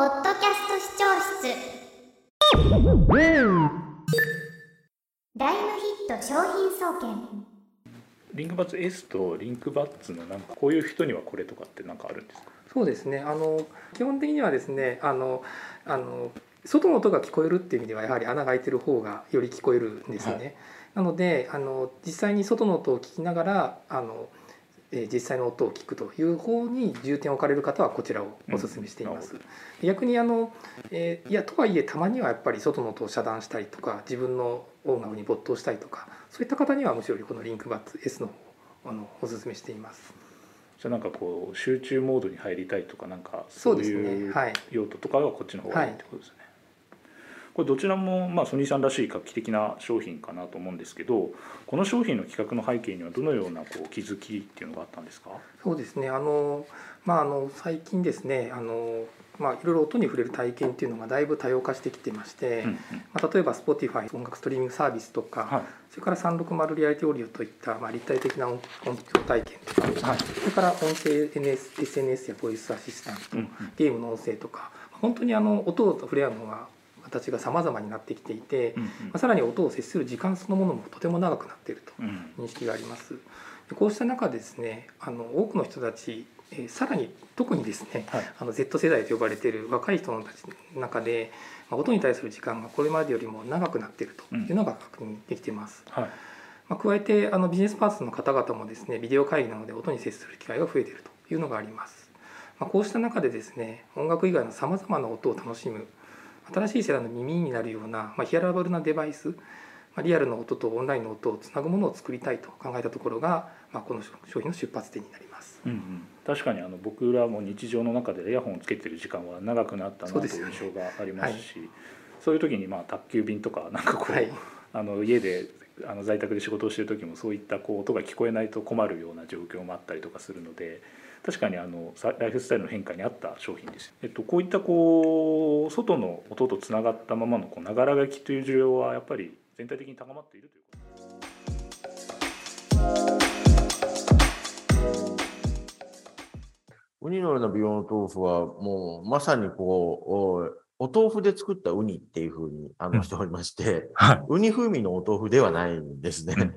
ポッドキャスト視聴室。ダイムヒット商品総研。リンクバッツ S とリンクバッツのなんかこういう人にはこれとかって何かあるんですか？そうですね。あの基本的にはですねあのあの外の音が聞こえるっていう意味ではやはり穴が開いてる方がより聞こえるんですね。はい。なのであの実際に外の音を聞きながらあの、えー実際の音を聞くという方に重点を置かれる方はこちらをお勧めしています。逆にあの、えーいやとはいえたまにはやっぱり外の音を遮断したりとか自分の音楽に没頭したいとかそういった方にはむしろこのリンクバッツ S の方をあのお勧めしています。じゃあなんかこう集中モードに入りたいとかなんかそそういうはい用途とかはこっちの方がいいってことですね。これどちらもまあソニーさんらしい画期的な商品かなと思うんですけどこの商品の企画の背景にはどのようなこう気づきっていうのがあったんですか？そうですね。あの、まあ、あの最近ですねあの、まあ、いろいろ音に触れる体験っていうのがだいぶ多様化してきてまして、まあ、例えば Spotify 音楽ストリーミングサービスとか、はい。それから360リアリティオーディオといった、まあ、立体的な音音響体験とか、はい。それから音声 NS SNS やボイスアシスタント、ゲームの音声とか本当にあの音と触れ合うのが形が様々になってきていて、うんまあ、さらに音を接する時間そのものもとても長くなっているとうんうん認識があります。でこうした中でですねあの多くの人たち、えーさらに特にですねはいあの Z 世代と呼ばれている若い人たちの中で、まあ、音に対する時間がこれまでよりも長くなっているというのが確認できています。はいまあ、加えてあのビジネスパーソンの方々もですねビデオ会議などで音に接する機会が増えているというのがあります。まあ、こうした中でですね音楽以外のさまざまな音を楽しむ新しい世代の耳になるような、まあ、ヒアラブルなデバイス、まあ、リアルの音とオンラインの音をつなぐものを作りたいと考えたところが、まあ、この商品の出発点になります。うんうん、確かにあの僕らも日常の中でイヤホンをつけてる時間は長くなったなという印象がありますしそういう時にまあ宅急便とかなんかこう、はい。あの家であの在宅で仕事をしてる時もそういったこう音が聞こえないと困るような状況もあったりとかするので確かにあのさライフスタイルの変化に合った商品です、えっと、こういったこう外の音とつながったままのこうながら書きという需要はやっぱり全体的に高まっているということ。ウニのような美容の豆腐は、もうまさにこう、おお豆腐で作ったウニっていうふうにあうんのしておりまして、はい。ウニ風味のお豆腐ではないんですね。うん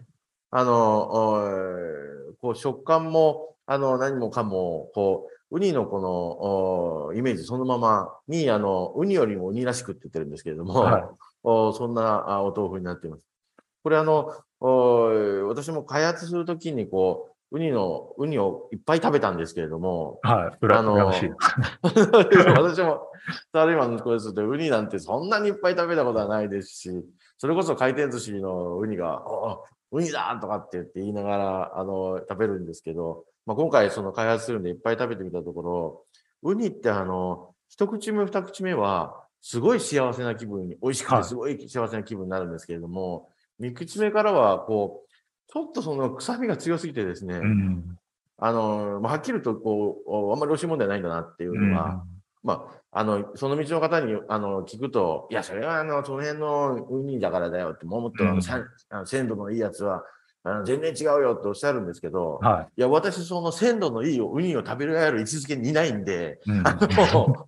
あの、おこう食感も、あの、何もかも、こう、ウニのこのおイメージそのままに、あの、ウニよりもウニらしくって言ってるんですけれども、はい おそんなあお豆腐になっています。これあの、お私も開発するときに、こう、ウニの、ウニをいっぱい食べたんですけれども、はい、うらあのしい。私もサラリーマンの息子ですって、ウニなんてそんなにいっぱい食べたことはないですし、それこそ回転寿司のウニが、あウニだとかって言って言いながら、あの、食べるんですけど、まあ、今回その開発するんでいっぱい食べてみたところ、ウニってあの、一口目二口目は、すごい幸せな気分に、美味しくはい。てすごい幸せな気分になるんですけれども、三口目からは、こう、ちょっとその臭みが強すぎてですね、うん。あの、まあ、はっきりとこう、おあんまり美味しいもんではないんだなっていうのは、まあ、あの、その道の方に、あの、聞くと、いや、それは、あの、その辺のウニだからだよって、もっと、あうんの、さあの鮮度のいいやつは、あの全然違うよっておっしゃるんですけど、はいや、私、その鮮度のいいウニを食べるやる位置づけにいないんで、い。うんあの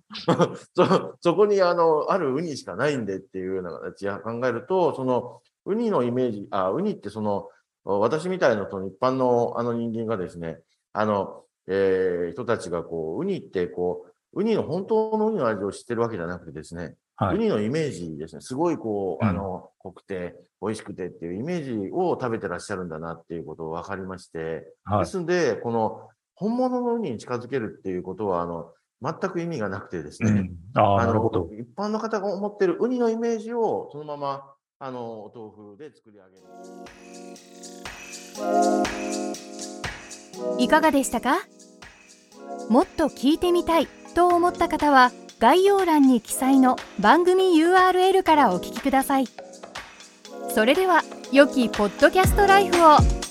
そ、そこに、あの、あるウニしかないんでっていうような形を考えると、その、ウニのイメージ、あ、ウニってその、私みたいなその一般のあの人間がですね、あの、えー人たちがこう、ウニってこう、ウニの本当のウニの味を知ってるわけじゃなくてですね、はい。ウニのイメージですね、すごいこう、うん。あの、濃くて、美味しくてっていうイメージを食べてらっしゃるんだなっていうことを分かりまして、はい。ですんで、この本物のウニに近づけるっていうことは、あの、全く意味がなくてですね、うん。ああ、なるほど。一般の方が思ってるウニのイメージをそのまま、あの、お豆腐で作り上げる。いかがでしたか？もっと聞いてみたいと思った方は概要欄に記載の番組 URL からお聞きください。それでは良きポッドキャストライフを。